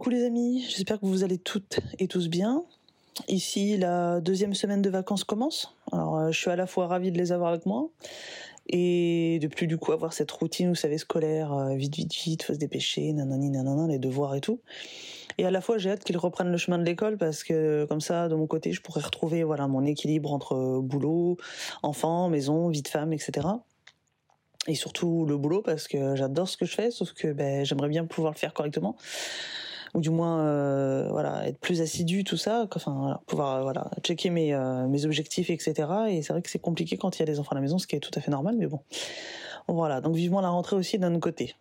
Coucou les amis, j'espère que vous allez toutes et tous bien. Ici, la deuxième semaine de vacances commence. Alors, euh, je suis à la fois ravie de les avoir avec moi et de plus du coup avoir cette routine, vous savez, scolaire, euh, vite, vite, vite, faut se dépêcher, nanani, nanana, les devoirs et tout. Et à la fois, j'ai hâte qu'ils reprennent le chemin de l'école parce que comme ça, de mon côté, je pourrais retrouver voilà mon équilibre entre boulot, enfant, maison, vie de femme, etc et surtout le boulot parce que j'adore ce que je fais, sauf que ben, j'aimerais bien pouvoir le faire correctement ou du moins euh, voilà être plus assidu tout ça enfin voilà, pouvoir euh, voilà checker mes euh, objectifs etc et c'est vrai que c'est compliqué quand il y a des enfants à la maison ce qui est tout à fait normal mais bon. Voilà donc vivement la rentrée aussi d'un côté.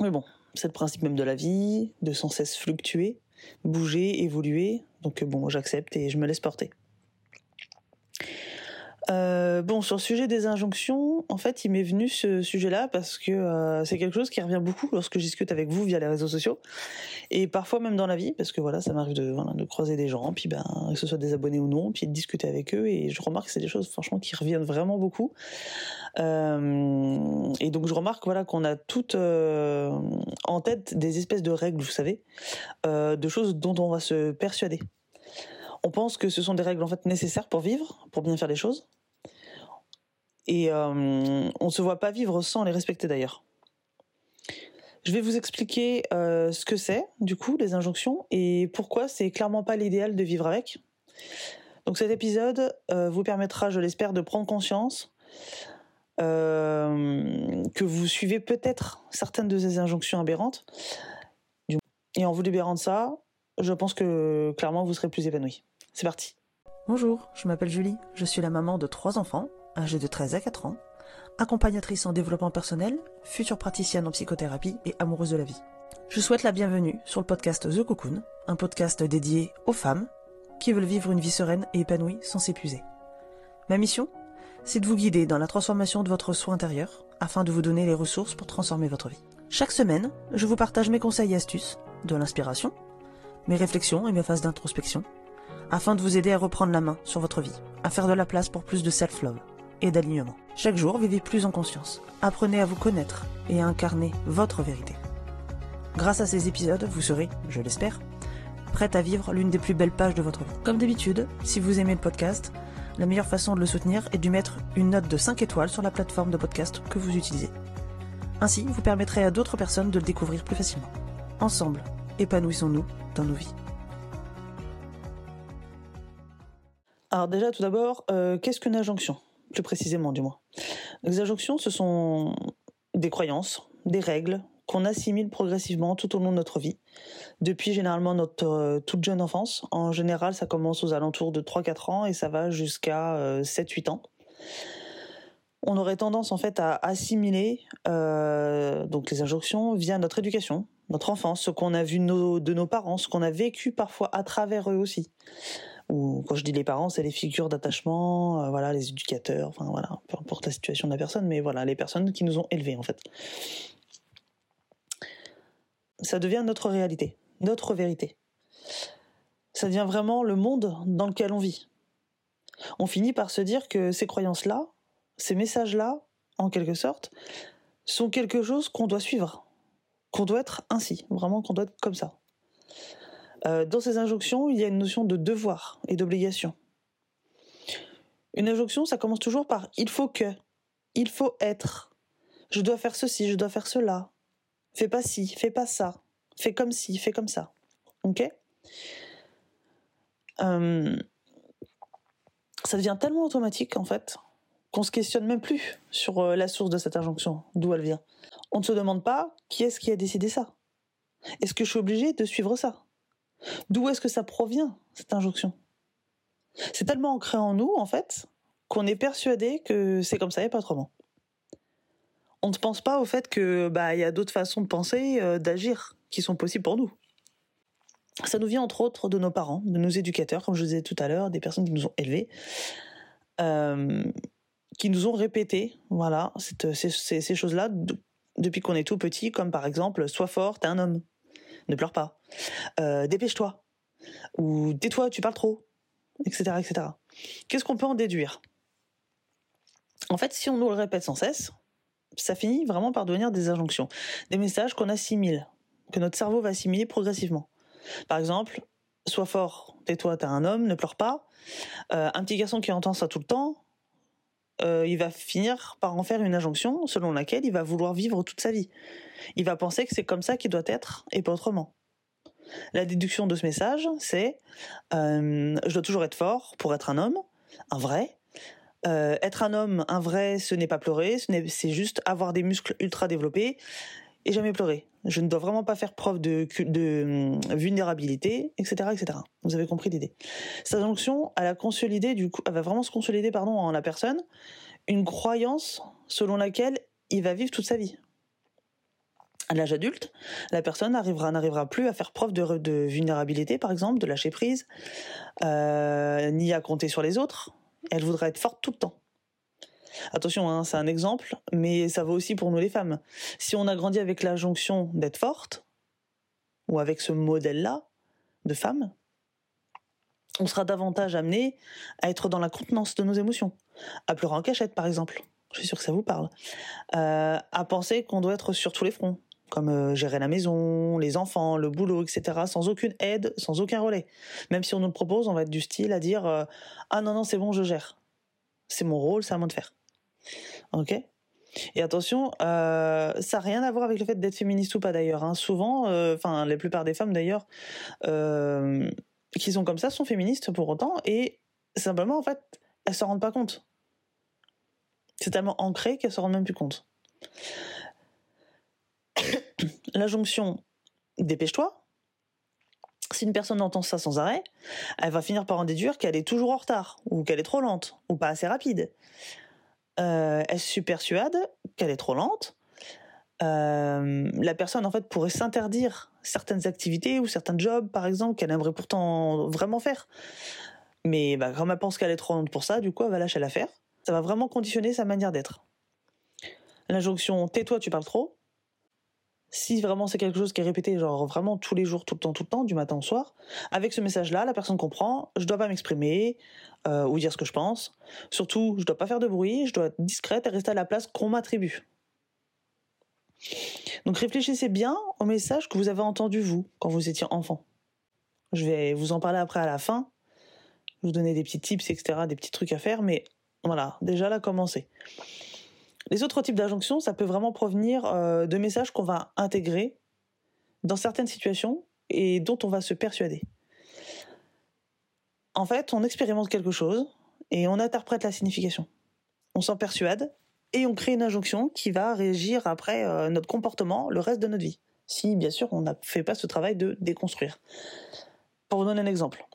Mais bon c'est le principe même de la vie de sans cesse fluctuer bouger évoluer. Donc bon j'accepte et je me laisse porter euh, bon, sur le sujet des injonctions, en fait, il m'est venu ce sujet-là parce que euh, c'est quelque chose qui revient beaucoup lorsque je discute avec vous via les réseaux sociaux et parfois même dans la vie, parce que voilà, ça m'arrive de, croiser des gens, puis ben que ce soit des abonnés ou non, puis de discuter avec eux et je remarque que c'est des choses franchement qui reviennent vraiment beaucoup. Euh, et donc je remarque voilà qu'on a toutes en tête des espèces de règles, vous savez, de choses dont on va se persuader. On pense que ce sont des règles en fait nécessaires pour vivre, pour bien faire les choses. Et euh, on ne se voit pas vivre sans les respecter d'ailleurs. Je vais vous expliquer euh, ce que c'est, du coup, les injonctions, et pourquoi c'est clairement pas l'idéal de vivre avec. Donc cet épisode euh, vous permettra, je l'espère, de prendre conscience que vous suivez peut-être certaines de ces injonctions aberrantes. Et en vous libérant de ça, je pense que clairement vous serez plus épanoui. C'est parti. Bonjour, je m'appelle Julie, je suis la maman de trois enfants, âgés de 13 à 4 ans, accompagnatrice en développement personnel, future praticienne en psychothérapie et amoureuse de la vie. Je souhaite la bienvenue sur le podcast The Cocoon, un podcast dédié aux femmes qui veulent vivre une vie sereine et épanouie sans s'épuiser. Ma mission C'est de vous guider dans la transformation de votre soi intérieur afin de vous donner les ressources pour transformer votre vie. Chaque semaine, je vous partage mes conseils et astuces, de l'inspiration, mes réflexions et mes phases d'introspection afin de vous aider à reprendre la main sur votre vie, à faire de la place pour plus de self-love et d'alignement. Chaque jour, vivez plus en conscience. Apprenez à vous connaître et à incarner votre vérité. Grâce à ces épisodes, vous serez, je l'espère, prête à vivre l'une des plus belles pages de votre vie. Comme d'habitude, si vous aimez le podcast, la meilleure façon de le soutenir est de mettre une note de 5 étoiles sur la plateforme de podcast que vous utilisez. Ainsi, vous permettrez à d'autres personnes de le découvrir plus facilement. Ensemble, épanouissons-nous dans nos vies. Alors déjà, tout d'abord, euh, qu'est-ce qu'une injonction? Plus précisément, du moins. Les injonctions, ce sont des croyances, des règles qu'on assimile progressivement tout au long de notre vie, depuis généralement notre euh, toute jeune enfance. En général, ça commence aux alentours de 3-4 ans et ça va jusqu'à 7-8 euh, ans. On aurait tendance en fait à assimiler donc les injonctions via notre éducation, notre enfance, ce qu'on a vu de nos parents, ce qu'on a vécu parfois à travers eux aussi ou quand je dis les parents, c'est les figures d'attachement, euh, voilà, les éducateurs, enfin voilà, peu importe la situation de la personne, mais voilà, les personnes qui nous ont élevés en fait. Ça devient notre réalité, notre vérité. Ça devient vraiment le monde dans lequel on vit. On finit par se dire que ces croyances-là, ces messages-là, en quelque sorte, sont quelque chose qu'on doit suivre, qu'on doit être ainsi, vraiment qu'on doit être comme ça. Euh, dans ces injonctions, il y a une notion de devoir et d'obligation. Une injonction, ça commence toujours par il faut que, il faut être, je dois faire ceci, je dois faire cela, fais pas ci, fais pas ça, fais comme ci, fais comme ça. Ok? Euh, Ça devient tellement automatique en fait qu'on se questionne même plus sur euh, la source de cette injonction, d'où elle vient. On ne se demande pas qui est-ce qui a décidé ça. Est-ce que je suis obligé de suivre ça? D'où est-ce que ça provient, cette injonction? C'est tellement ancré en nous, en fait, qu'on est persuadé que c'est comme ça et pas autrement. On ne pense pas au fait que bah il y a d'autres façons de penser, euh, d'agir qui sont possibles pour nous. Ça nous vient entre autres de nos parents, de nos éducateurs, comme je disais tout à l'heure, des personnes qui nous ont élevés, euh, qui nous ont répété, voilà, ces, choses-là depuis qu'on est tout petit, comme par exemple, sois fort, t'es un homme ne pleure pas, euh, dépêche-toi, ou tais-toi, tu parles trop, etc., etc. Qu'est-ce qu'on peut en déduire? En fait, si on nous le répète sans cesse, ça finit vraiment par devenir des injonctions, des messages qu'on assimile que notre cerveau va assimiler progressivement. Par exemple, sois fort, tais-toi, t'es un homme, ne pleure pas. Euh, un petit garçon qui entend ça tout le temps, euh, il va finir par en faire une injonction selon laquelle il va vouloir vivre toute sa vie. Il va penser que c'est comme ça qu'il doit être et pas autrement. La déduction de ce message, c'est euh, je dois toujours être fort pour être un homme, un vrai. Euh, être un homme, un vrai, ce n'est pas pleurer, c'est juste avoir des muscles ultra développés et jamais pleurer. Je ne dois vraiment pas faire preuve de, hum, vulnérabilité, etc., etc. Vous avez compris l'idée. Cette injonction, elle a consolidé, du coup, elle va vraiment se consolider, pardon, en la personne, une croyance selon laquelle il va vivre toute sa vie. À l'âge adulte, la personne n'arrivera plus à faire preuve de, vulnérabilité, par exemple, de lâcher prise, euh, ni à compter sur les autres. Elle voudra être forte tout le temps. Attention, hein, c'est un exemple, mais ça vaut aussi pour nous les femmes. Si on a grandi avec la jonction d'être forte, ou avec ce modèle-là de femme, on sera davantage amené à être dans la contenance de nos émotions, à pleurer en cachette par exemple. Je suis sûre que ça vous parle. Euh, à penser qu'on doit être sur tous les fronts, comme euh, gérer la maison, les enfants, le boulot, etc., sans aucune aide, sans aucun relais. Même si on nous propose, on va être du style à dire euh, Ah non, non, c'est bon, je gère. C'est mon rôle, c'est à moi de faire. Ok? Et attention, euh, ça n'a rien à voir avec le fait d'être féministe ou pas d'ailleurs. Hein. Souvent, enfin la plupart des femmes d'ailleurs, qui sont comme ça, sont féministes pour autant, et simplement en fait, elles se rendent pas compte. C'est tellement ancré qu'elles se rendent même plus compte. la jonction dépêche-toi. Si une personne entend ça sans arrêt, elle va finir par en déduire qu'elle est toujours en retard, ou qu'elle est trop lente, ou pas assez rapide euh, elle se persuade qu'elle est trop lente. Euh, la personne en fait pourrait s'interdire certaines activités ou certains jobs par exemple qu'elle aimerait pourtant vraiment faire. Mais bah, comme elle pense qu'elle est trop lente pour ça, du coup elle va lâcher l'affaire. Ça va vraiment conditionner sa manière d'être. L'injonction tais-toi, tu parles trop. Si vraiment c'est quelque chose qui est répété, genre vraiment tous les jours, tout le temps, tout le temps, du matin au soir, avec ce message-là, la personne comprend, je dois pas m'exprimer, euh, ou dire ce que je pense. Surtout, je dois pas faire de bruit, je dois être discrète et rester à la place qu'on m'attribue. Donc réfléchissez bien au message que vous avez entendu vous quand vous étiez enfant. Je vais vous en parler après à la fin, vous donner des petits tips, etc., des petits trucs à faire, mais voilà, déjà là, commencez. Les autres types d'injonctions, ça peut vraiment provenir euh, de messages qu'on va intégrer dans certaines situations et dont on va se persuader en fait, on expérimente quelque chose et on interprète la signification. On s'en persuade et on crée une injonction qui va régir après euh, notre comportement le reste de notre vie. Si, bien sûr, on n'a fait pas ce travail de déconstruire. Pour vous donner un exemple.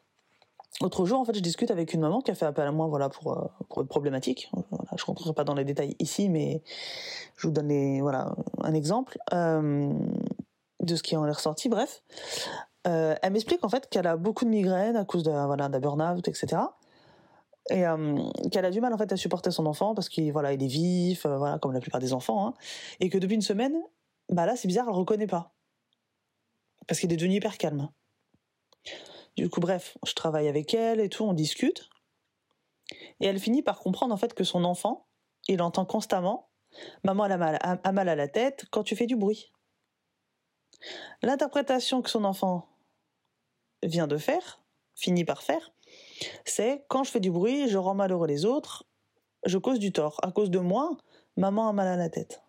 Autre jour, en fait, je discute avec une maman qui a fait appel à moi, voilà, pour, euh, pour une problématique. Voilà, je rentrerai pas dans les détails ici, mais je vous donne voilà, un exemple euh, de ce qui en est ressorti. Bref, euh, elle m'explique en fait qu'elle a beaucoup de migraines à cause de voilà d'un burn-out, etc. Et euh, qu'elle a du mal en fait à supporter son enfant parce qu'il voilà il est vif, euh, voilà comme la plupart des enfants, hein. et que depuis une semaine, bah là c'est bizarre, elle le reconnaît pas parce qu'il est devenu hyper calme. Du coup bref, je travaille avec elle et tout, on discute, et elle finit par comprendre en fait que son enfant, il entend constamment, maman elle a mal, a mal à la tête quand tu fais du bruit. L'interprétation que son enfant vient de faire, finit par faire, c'est quand je fais du bruit, je rends malheureux les autres, je cause du tort. À cause de moi, maman a mal à la tête.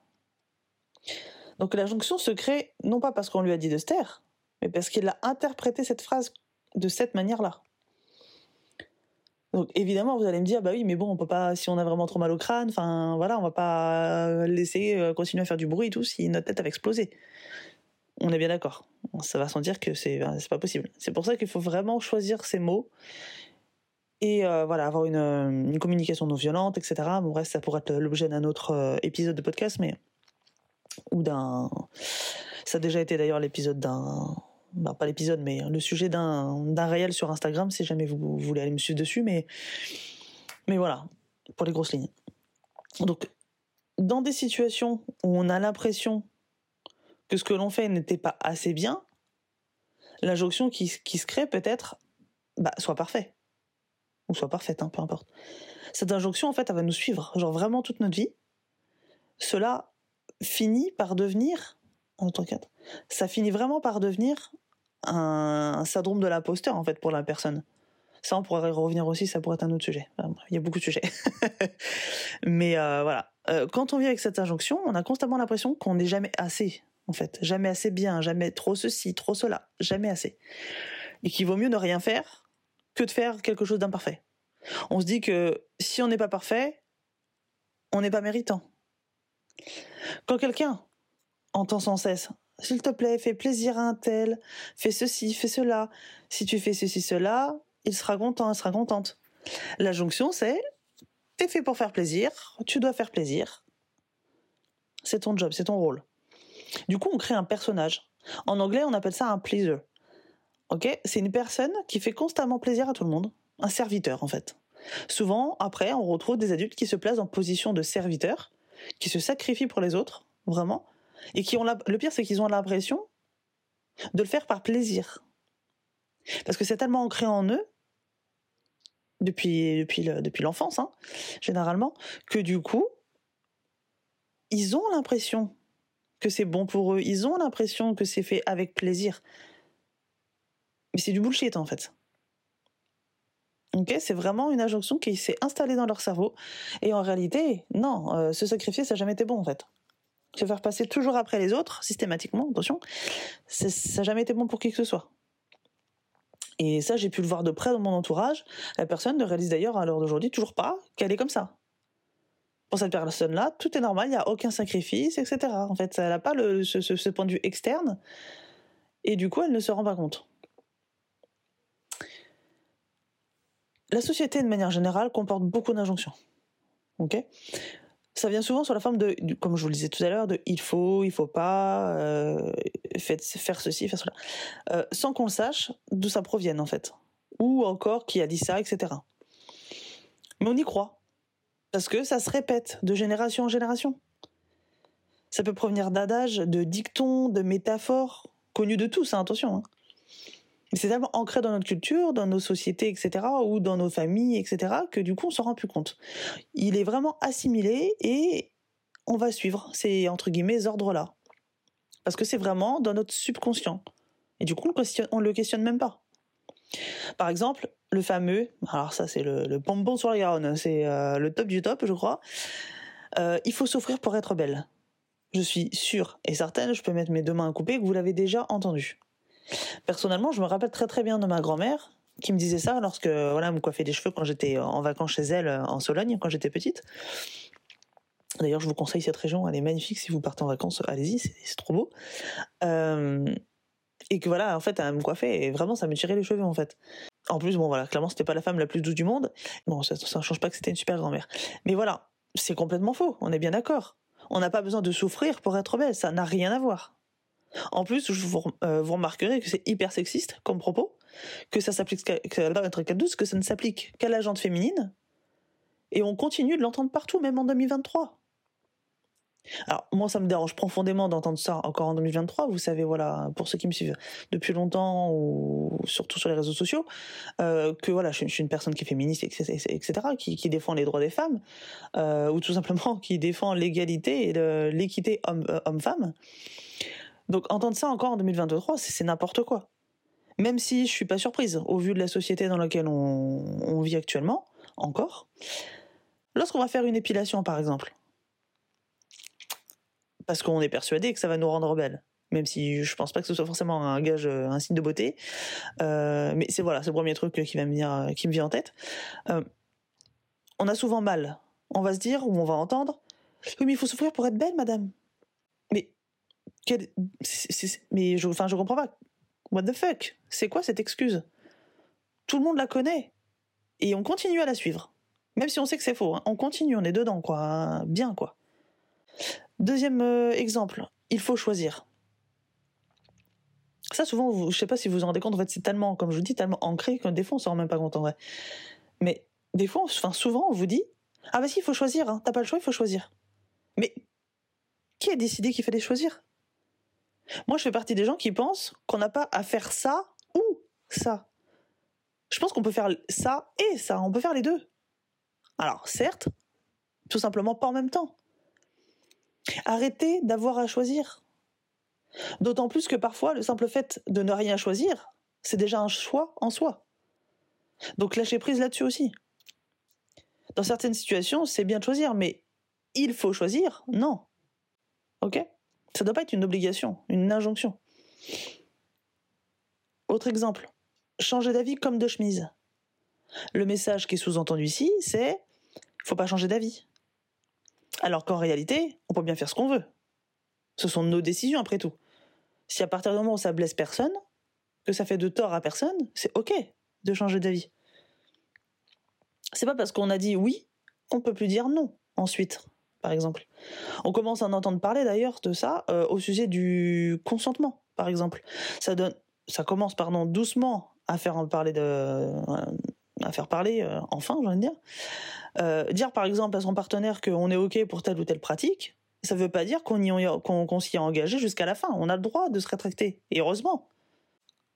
Donc la jonction se crée non pas parce qu'on lui a dit de se taire, mais parce qu'il a interprété cette phrase de cette manière-là. Donc évidemment, vous allez me dire, bah oui, mais bon, on peut pas, si on a vraiment trop mal au crâne, enfin voilà, on va pas laisser euh, continuer à faire du bruit et tout si notre tête avait explosé. On est bien d'accord. Ça va sans dire que c'est ben, pas possible. C'est pour ça qu'il faut vraiment choisir ses mots et euh, voilà avoir une, communication non violente, etc. Bon, reste, ça pourrait être l'objet d'un autre euh, épisode de podcast, mais ou d'un. Ça a déjà été d'ailleurs l'épisode d'un. Pas l'épisode, mais le sujet d'un réel sur Instagram, si jamais vous, vous voulez aller me suivre dessus, mais mais voilà pour les grosses lignes. Donc dans des situations où on a l'impression que ce que l'on fait n'était pas assez bien, l'injonction qui, qui se crée peut-être bah, soit parfait. Ou soit parfaite, hein, peu importe. Cette injonction, en fait, elle va nous suivre, genre vraiment toute notre vie. Cela finit par devenir un autre 4, ça finit vraiment par devenir un, un syndrome de l'imposteur, en fait, pour la personne. Ça, on pourrait revenir aussi, ça pourrait être un autre sujet. Il y a beaucoup de sujets. Mais euh, voilà. Euh, quand on vit avec cette injonction, on a constamment l'impression qu'on n'est jamais assez, en fait. Jamais assez bien, jamais trop ceci, trop cela. Jamais assez. Et qu'il vaut mieux ne rien faire que de faire quelque chose d'imparfait. On se dit que si on n'est pas parfait, on n'est pas méritant. Quand quelqu'un entend sans cesse s'il te plaît, fais plaisir à un tel, fais ceci, fais cela. Si tu fais ceci, cela, il sera content, elle sera contente. La jonction, c'est t'es fait pour faire plaisir, tu dois faire plaisir. C'est ton job, c'est ton rôle. Du coup, on crée un personnage. En anglais, on appelle ça un pleaser. Ok? C'est une personne qui fait constamment plaisir à tout le monde. Un serviteur, en fait. Souvent, après, on retrouve des adultes qui se placent en position de serviteur, qui se sacrifient pour les autres, vraiment, et qui ont le pire, c'est qu'ils ont l'impression de le faire par plaisir. Parce que c'est tellement ancré en eux, depuis, depuis, depuis l'enfance, hein, généralement, que du coup, ils ont l'impression que c'est bon pour eux, ils ont l'impression que c'est fait avec plaisir. Mais c'est du bullshit en fait. C'est vraiment une injonction qui s'est installée dans leur cerveau. Et en réalité, non, euh, se sacrifier, ça n'a jamais été bon en fait se faire passer toujours après les autres, systématiquement, attention, ça n'a jamais été bon pour qui que ce soit. Et ça, j'ai pu le voir de près dans mon entourage. La personne ne réalise d'ailleurs à l'heure d'aujourd'hui toujours pas qu'elle est comme ça. Pour cette personne-là, tout est normal, il n'y a aucun sacrifice, etc. En fait, elle n'a pas le, ce, ce, point de vue externe, et du coup, elle ne se rend pas compte. La société, de manière générale, comporte beaucoup d'injonctions. Ok? Ça vient souvent sous la forme de, comme je vous le disais tout à l'heure, de il faut, il faut pas, euh, faire ceci, faire cela, euh, sans qu'on sache d'où ça provienne en fait, ou encore qui a dit ça, etc. Mais on y croit parce que ça se répète de génération en génération. Ça peut provenir d'adages, de dictons, de métaphores connus de tous, hein, attention. Hein c'est tellement ancré dans notre culture, dans nos sociétés, etc., ou dans nos familles, etc., que du coup, on s'en rend plus compte. Il est vraiment assimilé et on va suivre ces, entre guillemets, ordres-là. Parce que c'est vraiment dans notre subconscient. Et du coup, on ne le questionne même pas. Par exemple, le fameux, alors ça c'est le, le bonbon sur la Garonne, c'est euh, le top du top, je crois. Euh, il faut souffrir pour être belle. Je suis sûre et certaine, je peux mettre mes deux mains à couper, que vous l'avez déjà entendu. Personnellement, je me rappelle très très bien de ma grand-mère qui me disait ça lorsque voilà, elle me coiffait les cheveux quand j'étais en vacances chez elle en Sologne quand j'étais petite. D'ailleurs, je vous conseille cette région, elle est magnifique. Si vous partez en vacances, allez-y, c'est trop beau. Euh, et que voilà, en fait, elle me coiffait et vraiment, ça me tirait les cheveux en fait. En plus, bon voilà, clairement, c'était pas la femme la plus douce du monde. Bon, ça, ne change pas que c'était une super grand-mère. Mais voilà, c'est complètement faux. On est bien d'accord. On n'a pas besoin de souffrir pour être belle. Ça n'a rien à voir. En plus, vous, euh, vous remarquerez que c'est hyper sexiste comme propos, que ça s'applique que ça ne s'applique qu'à la gente féminine, et on continue de l'entendre partout, même en 2023. Alors, moi, ça me dérange profondément d'entendre ça encore en 2023. Vous savez, voilà, pour ceux qui me suivent depuis longtemps ou surtout sur les réseaux sociaux, euh, que voilà, je, suis une personne qui est féministe, etc., qui, défend les droits des femmes, euh, ou tout simplement qui défend l'égalité et l'équité homme-femme. Donc entendre ça encore en 2023, c'est n'importe quoi. Même si je suis pas surprise, au vu de la société dans laquelle on, vit actuellement, encore. Lorsqu'on va faire une épilation, par exemple, parce qu'on est persuadé que ça va nous rendre belles, même si je pense pas que ce soit forcément un gage, euh, un signe de beauté. Euh, mais c'est voilà, c'est le premier truc qui va me vient en tête. Euh, on a souvent mal. On va se dire ou on va entendre. Oui, mais il faut souffrir pour être belle, madame mais je, enfin, je comprends pas. What the fuck? C'est quoi cette excuse? Tout le monde la connaît. Et on continue à la suivre. Même si on sait que c'est faux. Hein. On continue, on est dedans, quoi. Bien, quoi. Deuxième euh, exemple, il faut choisir. Ça, souvent, vous, je sais pas si vous vous rendez compte, en fait, c'est tellement, comme je vous dis, tellement ancré que des fois, on s'en rend même pas compte en vrai. Mais des fois, enfin, souvent, on vous dit Ah, bah si, il faut choisir, hein. t'as pas le choix, il faut choisir. Mais qui a décidé qu'il fallait choisir? Moi, je fais partie des gens qui pensent qu'on n'a pas à faire ça ou ça. Je pense qu'on peut faire ça et ça, on peut faire les deux. Alors, certes, tout simplement pas en même temps. Arrêtez d'avoir à choisir. D'autant plus que parfois, le simple fait de ne rien choisir, c'est déjà un choix en soi. Donc lâcher prise là-dessus aussi. Dans certaines situations, c'est bien de choisir, mais il faut choisir Non. Ok? Ça doit pas être une obligation, une injonction. Autre exemple, changer d'avis comme de chemise. Le message qui est sous-entendu ici, c'est faut pas changer d'avis. Alors qu'en réalité, on peut bien faire ce qu'on veut. Ce sont nos décisions après tout. Si à partir du moment où ça blesse personne, que ça fait de tort à personne, c'est ok de changer d'avis. C'est pas parce qu'on a dit oui qu'on peut plus dire non ensuite, exemple. On commence à en entendre parler d'ailleurs de ça euh, au sujet du consentement, par exemple. Ça donne, ça commence doucement à faire parler de, euh, faire parler euh, enfin, j'ai envie de dire. dire par exemple à son partenaire qu'on est ok pour telle ou telle pratique, ça ne veut pas dire qu'on s'y est engagé jusqu'à la fin. On a le droit de se rétracter, et heureusement.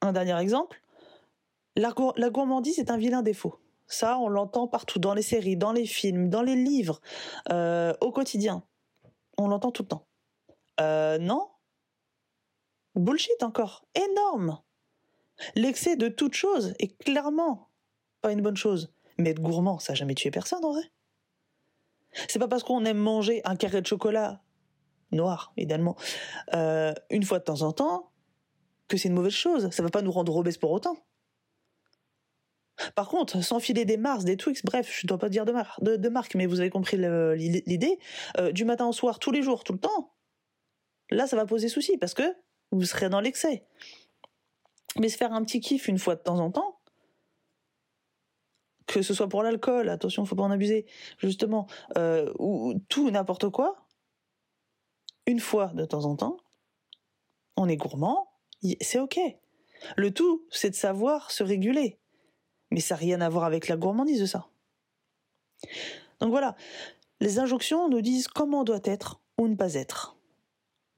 Un dernier exemple, la, la gourmandise est un vilain défaut. Ça, on l'entend partout, dans les séries, dans les films, dans les livres, euh, au quotidien. On l'entend tout le temps. Euh, non Bullshit encore. Énorme L'excès de toute chose est clairement pas une bonne chose. Mais être gourmand, ça n'a jamais tué personne en vrai. C'est pas parce qu'on aime manger un carré de chocolat noir, idéalement, euh, une fois de temps en temps, que c'est une mauvaise chose. Ça va pas nous rendre obèses pour autant. Par contre, s'enfiler des Mars, des Twix, bref, je ne dois pas dire de, marque, mais vous avez compris l'idée, euh, du matin au soir, tous les jours, tout le temps, là, ça va poser souci parce que vous serez dans l'excès. Mais se faire un petit kiff une fois de temps en temps, que ce soit pour l'alcool, attention, faut pas en abuser, justement, euh, ou tout n'importe quoi, une fois de temps en temps, on est gourmand, c'est ok. Le tout, c'est de savoir se réguler. Mais ça n'a rien à voir avec la gourmandise, ça. Donc voilà, les injonctions nous disent comment on doit être ou ne pas être.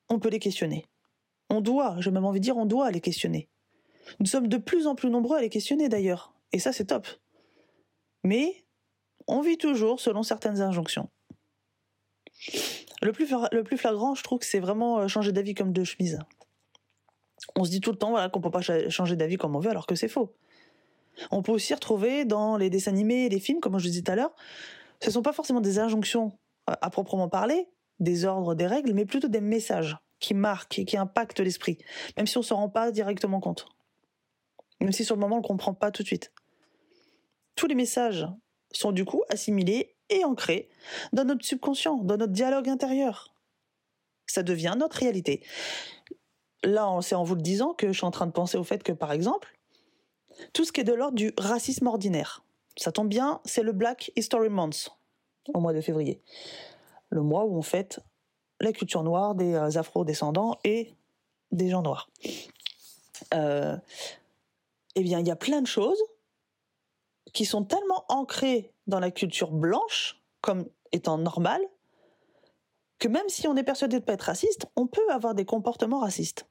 On peut les questionner. On doit, j'ai même envie de dire, on doit les questionner. Nous sommes de plus en plus nombreux à les questionner d'ailleurs, et ça c'est top. Mais on vit toujours selon certaines injonctions. Le plus, flagrant, je trouve c'est vraiment euh, changer d'avis comme de chemise. On se dit tout le temps voilà, qu'on ne peut pas changer d'avis comme on veut alors que c'est faux. On peut aussi retrouver dans les dessins animés les films, comme je disais tout à l'heure, ce ne sont pas forcément des injonctions à proprement parler, des ordres, des règles, mais plutôt des messages qui marquent et qui impactent l'esprit, même si on ne s'en rend pas directement compte. Même si sur le moment on ne comprend pas tout de suite. Tous les messages sont du coup assimilés et ancrés dans notre subconscient, dans notre dialogue intérieur. Ça devient notre réalité. Là, c'est en vous le disant que je suis en train de penser au fait que, par exemple, tout ce qui est de l'ordre du racisme ordinaire. Ça tombe bien, c'est le Black History Month, au mois de février. Le mois où on fête la culture noire des euh, afro-descendants et des gens noirs. Euh, eh bien, il y a plein de choses qui sont tellement ancrées dans la culture blanche, comme étant normales, que même si on est persuadé de ne pas être raciste, on peut avoir des comportements racistes.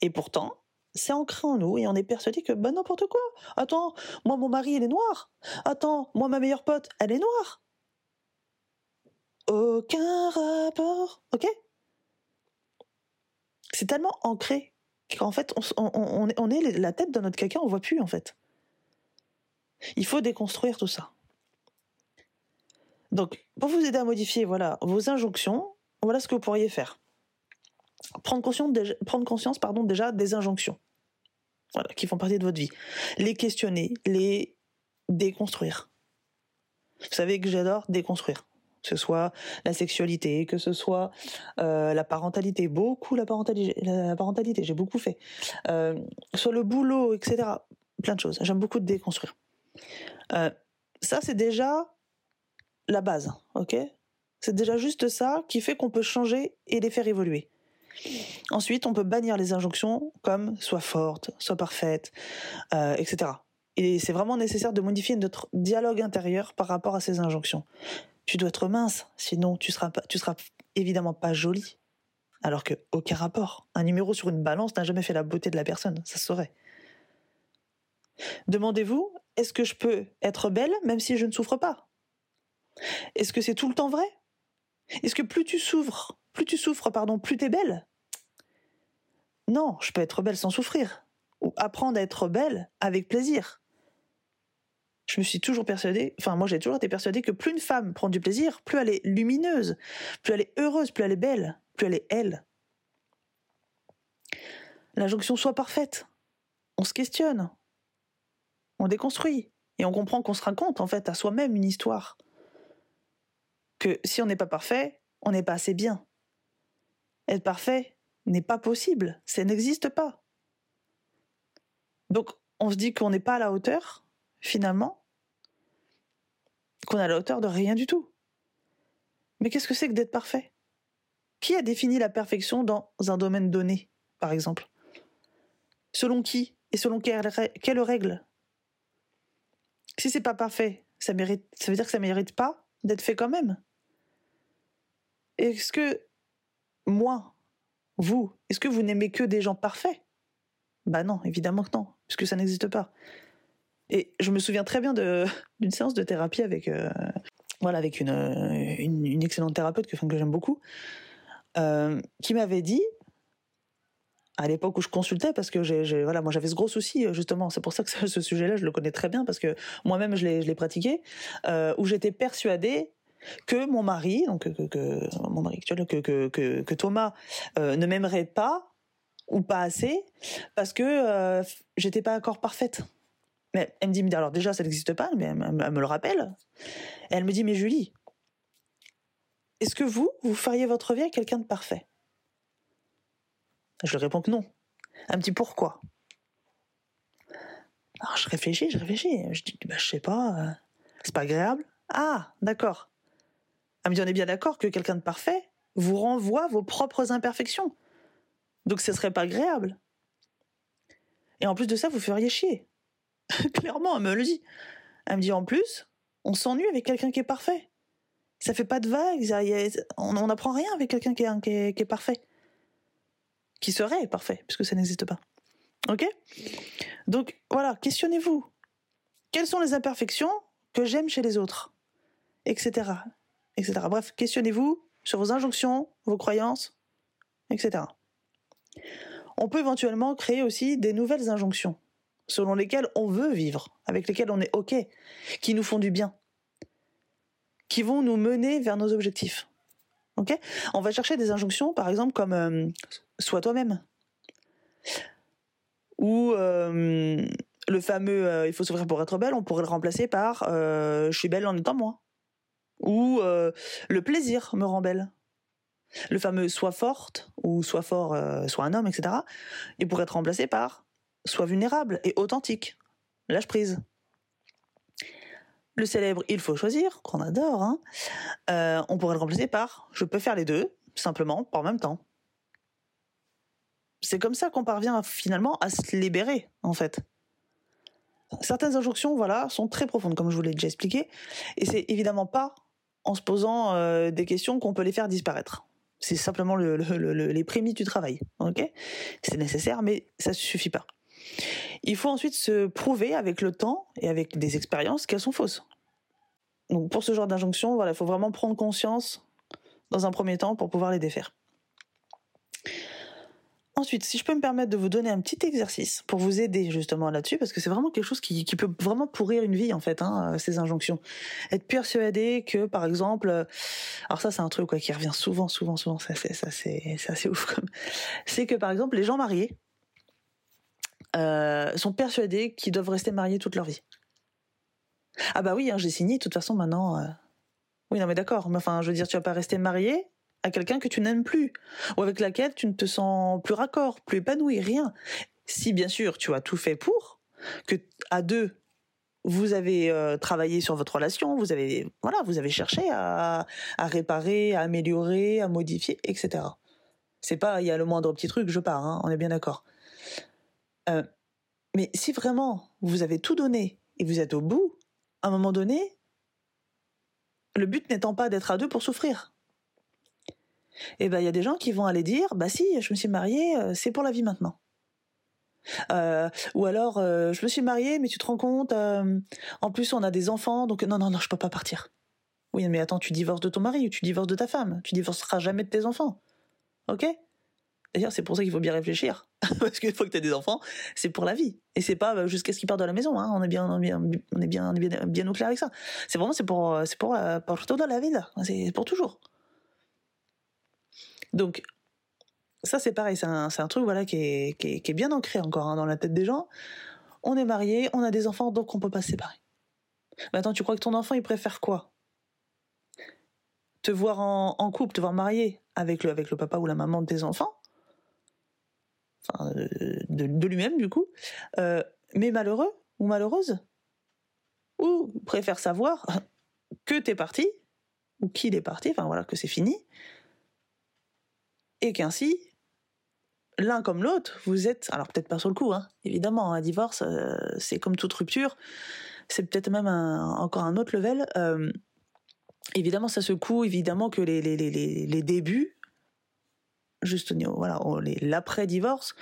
Et pourtant, c'est ancré en nous et on est persuadé que bah n'importe quoi. Attends, moi mon mari il est noir. Attends, moi ma meilleure pote elle est noire. Aucun rapport, ok? C'est tellement ancré qu'en fait on, est la tête dans notre caca, on voit plus en fait. Il faut déconstruire tout ça. Donc pour vous aider à modifier voilà vos injonctions, voilà ce que vous pourriez faire prendre conscience, prendre conscience pardon, déjà des injonctions voilà, qui font partie de votre vie. Les questionner, les déconstruire. Vous savez que j'adore déconstruire. Que ce soit la sexualité, que ce soit euh, la parentalité, beaucoup la parentalité, la parentalité, j'ai beaucoup fait. Euh, sur le boulot, etc. Plein de choses. J'aime beaucoup déconstruire. Euh, ça, c'est déjà la base, ok? C'est déjà juste ça qui fait qu'on peut changer et les faire évoluer. Ensuite, on peut bannir les injonctions comme soit forte, soit parfaite, euh, etc. Et c'est vraiment nécessaire de modifier notre dialogue intérieur par rapport à ces injonctions. Tu dois être mince, sinon tu seras, seras évidemment pas jolie. Alors que aucun rapport. Un numéro sur une balance n'a jamais fait la beauté de la personne, ça se saurait. Demandez-vous, est-ce que je peux être belle même si je ne souffre pas? Est-ce que c'est tout le temps vrai? Est-ce que plus tu souffres, plus tu souffres, pardon, plus t'es belle? Non, je peux être belle sans souffrir. Ou apprendre à être belle avec plaisir. Je me suis toujours persuadée, enfin moi j'ai toujours été persuadée que plus une femme prend du plaisir, plus elle est lumineuse, plus elle est heureuse, plus elle est belle, plus elle est elle. L'injonction soit parfaite. On se questionne. On déconstruit. Et on comprend qu'on se raconte en fait à soi-même une histoire. Que si on n'est pas parfait, on n'est pas assez bien. Être parfait n'est pas possible, ça n'existe pas. Donc on se dit qu'on n'est pas à la hauteur, finalement, qu'on est à la hauteur de rien du tout. Mais qu'est-ce que c'est que d'être parfait? Qui a défini la perfection dans un domaine donné, par exemple? Selon qui et selon quelles règles Si c'est pas parfait, ça, veut dire que ça mérite pas d'être fait quand même. Est-ce que moi, vous, est-ce que vous n'aimez que des gens parfaits? Bah non, évidemment que non, puisque ça n'existe pas. Et je me souviens très bien d'une séance de thérapie avec, euh, voilà, avec une, une, excellente thérapeute que, que j'aime beaucoup, euh, qui m'avait dit, à l'époque où je consultais, parce que voilà, moi j'avais ce gros souci, justement, c'est pour ça que ce sujet-là, je le connais très bien, parce que moi-même je l'ai, pratiqué, euh, où j'étais persuadée que mon mari, donc que, mon mari actuel, que, que, que Thomas ne m'aimerait pas ou pas assez parce que j'étais pas encore parfaite. Mais elle me dit, alors déjà, ça n'existe pas, mais elle, me le rappelle. Et elle me dit, mais Julie, est-ce que vous, vous feriez votre vie avec quelqu'un de parfait? Je lui réponds que non. Elle me dit, pourquoi? Alors je réfléchis, je réfléchis. Je dis, bah, je sais pas, euh, c'est pas agréable. Ah, d'accord. Elle me dit, on est bien d'accord que quelqu'un de parfait vous renvoie vos propres imperfections. Donc ce serait pas agréable. Et en plus de ça, vous feriez chier. Clairement, elle me le dit. Elle me dit en plus, on s'ennuie avec quelqu'un qui est parfait. Ça fait pas de vagues, on n'apprend rien avec quelqu'un qui, est, parfait. Qui serait parfait, puisque ça n'existe pas. Ok? Donc voilà, questionnez-vous. Quelles sont les imperfections que j'aime chez les autres? Etc. Bref, questionnez-vous sur vos injonctions, vos croyances, etc. On peut éventuellement créer aussi des nouvelles injonctions selon lesquels on veut vivre, avec lesquels on est OK, qui nous font du bien, qui vont nous mener vers nos objectifs. On va chercher des injonctions, par exemple, comme euh, sois toi-même. Ou euh, le fameux euh, il faut s'ouvrir pour être belle, on pourrait le remplacer par je suis belle en étant moi. Ou le plaisir me rend belle. Le fameux sois forte ou sois fort, sois un homme, etc. Il pourrait être remplacé par Sois vulnérable et authentique. Lâche prise. Le célèbre il faut choisir, qu'on adore, hein, euh, on pourrait le remplacer par je peux faire les deux, simplement, en même temps. C'est comme ça qu'on parvient finalement à se libérer, en fait. Certaines injonctions, voilà, sont très profondes, comme je vous l'ai déjà expliqué, et c'est évidemment pas en se posant euh, des questions qu'on peut les faire disparaître. C'est simplement les prémices du travail, C'est nécessaire, mais ça ne suffit pas. Il faut ensuite se prouver avec le temps et avec des expériences qu'elles sont fausses. Donc pour ce genre d'injonction, il faut vraiment prendre conscience dans un premier temps pour pouvoir les défaire. Ensuite, si je peux me permettre de vous donner un petit exercice pour vous aider justement là-dessus, parce que c'est vraiment quelque chose qui, peut vraiment pourrir une vie en fait, hein, ces injonctions. Être persuadé que, par exemple, alors ça c'est un truc quoi, qui revient souvent, souvent, souvent, ça c'est assez ouf comme, c'est que par exemple les gens mariés, euh, sont persuadés qu'ils doivent rester mariés toute leur vie. Ah bah oui, hein, j'ai signé, de toute façon maintenant. Euh. Oui, non mais d'accord, mais enfin, je veux dire, tu vas pas rester marié quelqu'un que tu n'aimes plus, ou avec laquelle tu ne te sens plus raccord, plus épanoui, rien. Si bien sûr tu as tout fait pour, que à deux, vous avez euh, travaillé sur votre relation, vous avez voilà, vous avez cherché à, à réparer, à améliorer, à modifier, etc. C'est pas il y a le moindre petit truc, je pars, hein, on est bien d'accord. Euh, mais si vraiment vous avez tout donné et vous êtes au bout, à un moment donné, le but n'étant pas d'être à deux pour souffrir. Et eh ben il y a des gens qui vont aller dire bah si je me suis mariée euh, c'est pour la vie maintenant. Euh, ou alors je me suis mariée mais tu te rends compte en plus on a des enfants donc non non non je peux pas partir. Oui mais attends tu divorces de ton mari ou tu divorces de ta femme tu divorceras jamais de tes enfants. Ok? D'ailleurs, c'est pour ça qu'il faut bien réfléchir. Parce qu'une fois que tu as des enfants, c'est pour la vie. Et c'est pas euh, jusqu'à ce qu'ils partent de la maison. Hein. On est bien, on est bien, on est bien, bien, bien au clair avec ça. C'est vraiment, c'est pour, euh, c'est pour, euh, pour toute la vie. C'est pour toujours. Donc, ça, c'est pareil. C'est un, truc voilà, qui, est, bien ancré encore hein, dans la tête des gens. On est marié, on a des enfants, donc on peut pas se séparer. Maintenant, tu crois que ton enfant, il préfère quoi? Te voir en, couple, te voir marié avec le, avec le papa ou la maman de tes enfants? De, lui-même du coup, euh, mais malheureux ou malheureuse, ou préfère savoir que t'es parti, ou qu'il est parti, enfin voilà, que c'est fini, et qu'ainsi, l'un comme l'autre, vous êtes, alors peut-être pas sur le coup, hein, évidemment, un divorce, euh, c'est comme toute rupture, c'est peut-être même encore un autre level. Euh, évidemment, ça secoue, évidemment que les, les, les, les débuts juste voilà l'après-divorce,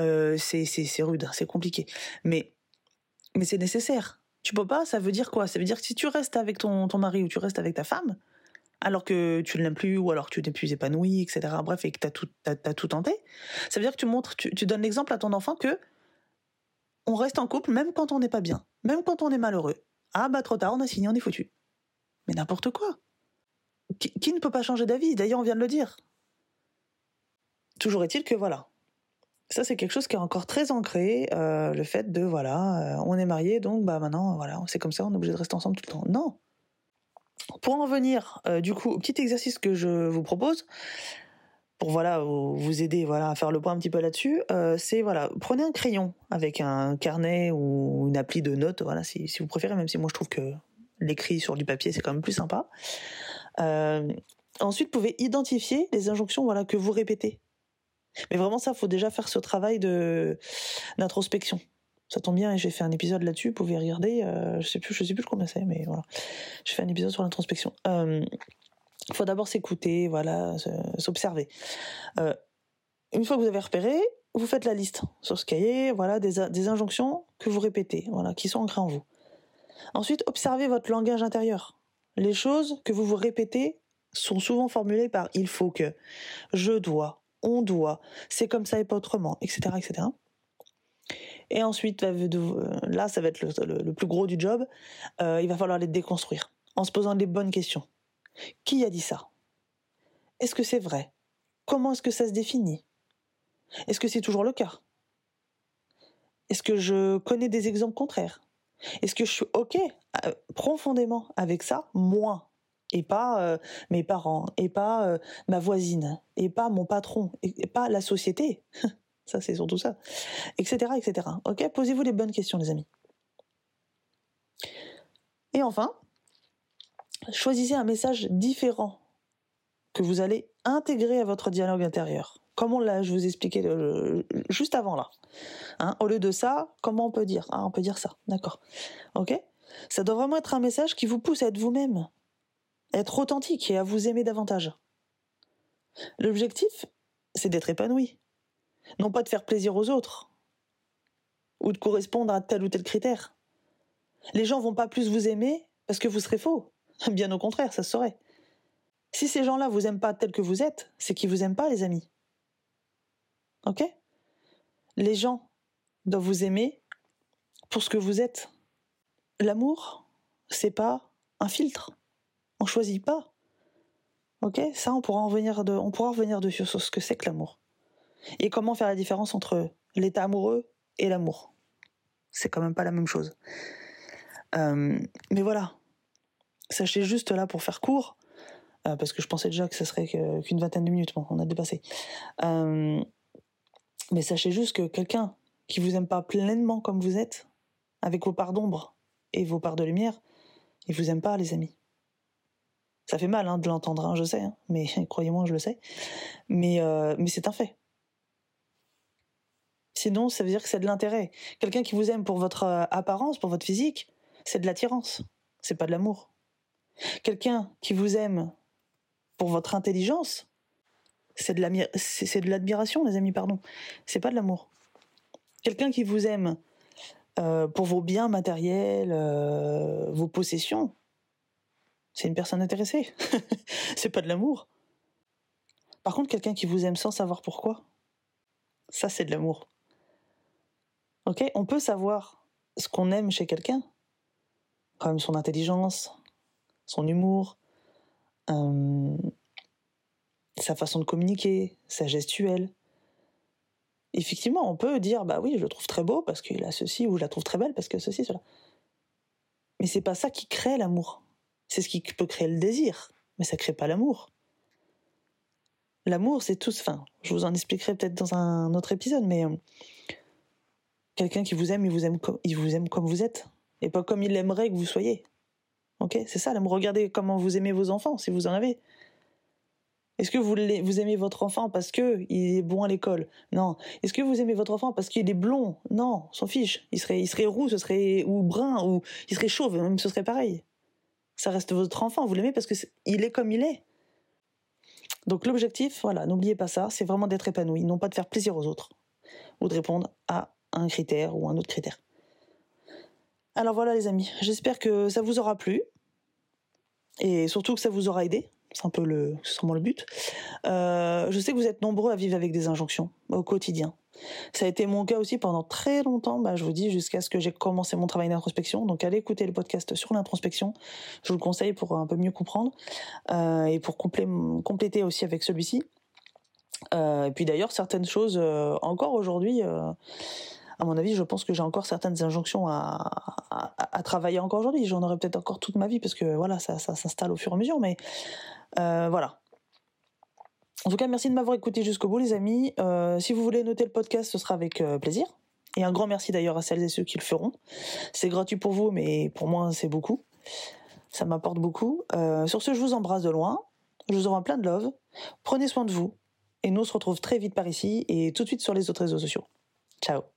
euh, c'est rude, c'est compliqué. Mais, mais c'est nécessaire. Tu peux pas, ça veut dire quoi? Ça veut dire que si tu restes avec ton, ton mari ou tu restes avec ta femme, alors que tu ne l'aimes plus ou alors que tu n'es plus épanoui, etc. Bref, et que tu as tout, tout tenté, ça veut dire que tu montres, tu, tu donnes l'exemple à ton enfant que on reste en couple même quand on n'est pas bien, même quand on est malheureux. Ah bah trop tard, on a signé, on est foutu. Mais n'importe quoi. qui ne peut pas changer d'avis? D'ailleurs, on vient de le dire. Toujours est-il que voilà, ça c'est quelque chose qui est encore très ancré, euh, le fait de voilà, euh, on est marié donc bah maintenant voilà, c'est comme ça, on est obligé de rester ensemble tout le temps. Non. Pour en venir euh, du coup au petit exercice que je vous propose, pour voilà vous aider voilà à faire le point un petit peu là-dessus, c'est voilà, prenez un crayon avec un carnet ou une appli de notes, voilà si, vous préférez, même si moi je trouve que l'écrit sur du papier c'est quand même plus sympa. ensuite, vous pouvez identifier les injonctions voilà que vous répétez mais vraiment, ça, faut déjà faire ce travail d'introspection. Ça tombe bien, et j'ai fait un épisode là-dessus. Vous pouvez regarder. Euh, je sais plus, je sais plus combien c'est, mais voilà. J'ai fait un épisode sur l'introspection. Il euh, faut d'abord s'écouter, voilà, s'observer. Euh, une fois que vous avez repéré, vous faites la liste sur ce cahier, voilà, des, des injonctions que vous répétez, voilà, qui sont ancrées en vous. Ensuite, observez votre langage intérieur. Les choses que vous vous répétez sont souvent formulées par il faut que, je dois, on doit, c'est comme ça et pas autrement, etc., etc. Et ensuite, euh, là, ça va être le, plus gros du job. Euh, il va falloir les déconstruire en se posant les bonnes questions. Qui a dit ça? Est-ce que c'est vrai? Comment est-ce que ça se définit? Est-ce que c'est toujours le cas? Est-ce que je connais des exemples contraires? Est-ce que je suis OK euh, profondément avec ça? Moi, et pas euh, mes parents, et pas euh, ma voisine, et pas mon patron, et, pas la société. ça, c'est surtout ça. Etc., etc. Ok Posez-vous les bonnes questions, les amis. Et enfin, choisissez un message différent que vous allez intégrer à votre dialogue intérieur. Comme on l'a, je vous expliquais juste avant là. Hein, au lieu de ça, comment on peut dire? Ah, On peut dire ça, d'accord. Ok? Ça doit vraiment être un message qui vous pousse à être vous-même, être authentique et à vous aimer davantage. L'objectif, c'est d'être épanoui, non pas de faire plaisir aux autres, ou de correspondre à tel ou tel critère. Les gens vont pas plus vous aimer parce que vous serez faux. Bien au contraire, ça se saurait. Si ces gens-là vous aiment pas tel que vous êtes, c'est qu'ils vous aiment pas, les amis. Ok? Les gens doivent vous aimer pour ce que vous êtes. L'amour, c'est pas un filtre. On choisit pas. Ok? Ça, on pourra, en revenir de, on pourra revenir dessus sur ce que c'est que l'amour. Et comment faire la différence entre l'état amoureux et l'amour? C'est quand même pas la même chose. Euh, mais voilà. Sachez juste là pour faire court, euh, parce que je pensais déjà que ce serait qu'une vingtaine de minutes. Bon, on a dépassé. Euh, mais sachez juste que quelqu'un qui vous aime pas pleinement comme vous êtes, avec vos parts d'ombre et vos parts de lumière, il vous aime pas, les amis. Ça fait mal hein, de l'entendre, hein, je sais, hein, mais croyez-moi, je le sais. Mais, mais c'est un fait. Sinon, ça veut dire que c'est de l'intérêt. Quelqu'un qui vous aime pour votre euh, apparence, pour votre physique, c'est de l'attirance. C'est pas de l'amour. Quelqu'un qui vous aime pour votre intelligence, c'est de l'admiration, les amis, pardon. C'est pas de l'amour. Quelqu'un qui vous aime euh, pour vos biens matériels, vos possessions, c'est une personne intéressée. c'est pas de l'amour. Par contre, quelqu'un qui vous aime sans savoir pourquoi, Ça, c'est de l'amour. Ok On peut savoir ce qu'on aime chez quelqu'un, comme son intelligence, son humour, euh, sa façon de communiquer, sa gestuelle. Effectivement, on peut dire bah oui, je le trouve très beau parce qu'il a ceci, ou je la trouve très belle parce que ceci, cela. Mais c'est pas ça qui crée l'amour. C'est ce qui peut créer le désir, mais ça crée pas l'amour. L'amour, c'est tout. Enfin, je vous en expliquerai peut-être dans un autre épisode, mais euh, quelqu'un qui vous aime, il vous aime, comme, vous êtes, et pas comme il aimerait que vous soyez. Ok, c'est ça l'amour. Regardez comment vous aimez vos enfants, si vous en avez. Est-ce que vous, aimez votre enfant parce que il est bon à l'école? Non. Est-ce que vous aimez votre enfant parce qu'il est blond? Non, s'en fiche. Il serait, il serait roux, ce serait ou brun ou il serait chauve, même ce serait pareil. Ça reste votre enfant. Vous l'aimez parce que est comme il est. Donc l'objectif, voilà, n'oubliez pas ça, c'est vraiment d'être épanoui, non pas de faire plaisir aux autres ou de répondre à un critère ou un autre critère. Alors voilà les amis, j'espère que ça vous aura plu et surtout que ça vous aura aidé. C'est un peu le, sûrement le but. Euh, je sais que vous êtes nombreux à vivre avec des injonctions au quotidien. Ça a été mon cas aussi pendant très longtemps, bah, je vous dis, jusqu'à ce que j'ai commencé mon travail d'introspection. Donc allez écouter le podcast sur l'introspection. Je vous le conseille pour un peu mieux comprendre euh, et pour compléter aussi avec celui-ci. Euh, et puis d'ailleurs, certaines choses, encore aujourd'hui, à mon avis, je pense que j'ai encore certaines injonctions à, travailler encore aujourd'hui. J'en aurai peut-être encore toute ma vie parce que voilà, ça, s'installe au fur et à mesure. Mais euh, voilà. En tout cas, merci de m'avoir écouté jusqu'au bout, les amis. Euh, si vous voulez noter le podcast, ce sera avec euh, plaisir. Et un grand merci d'ailleurs à celles et ceux qui le feront. C'est gratuit pour vous, mais pour moi, c'est beaucoup. Ça m'apporte beaucoup. sur ce, je vous embrasse de loin. Je vous envoie plein de love. Prenez soin de vous. Et nous, on se retrouve très vite par ici et tout de suite sur les autres réseaux sociaux. Ciao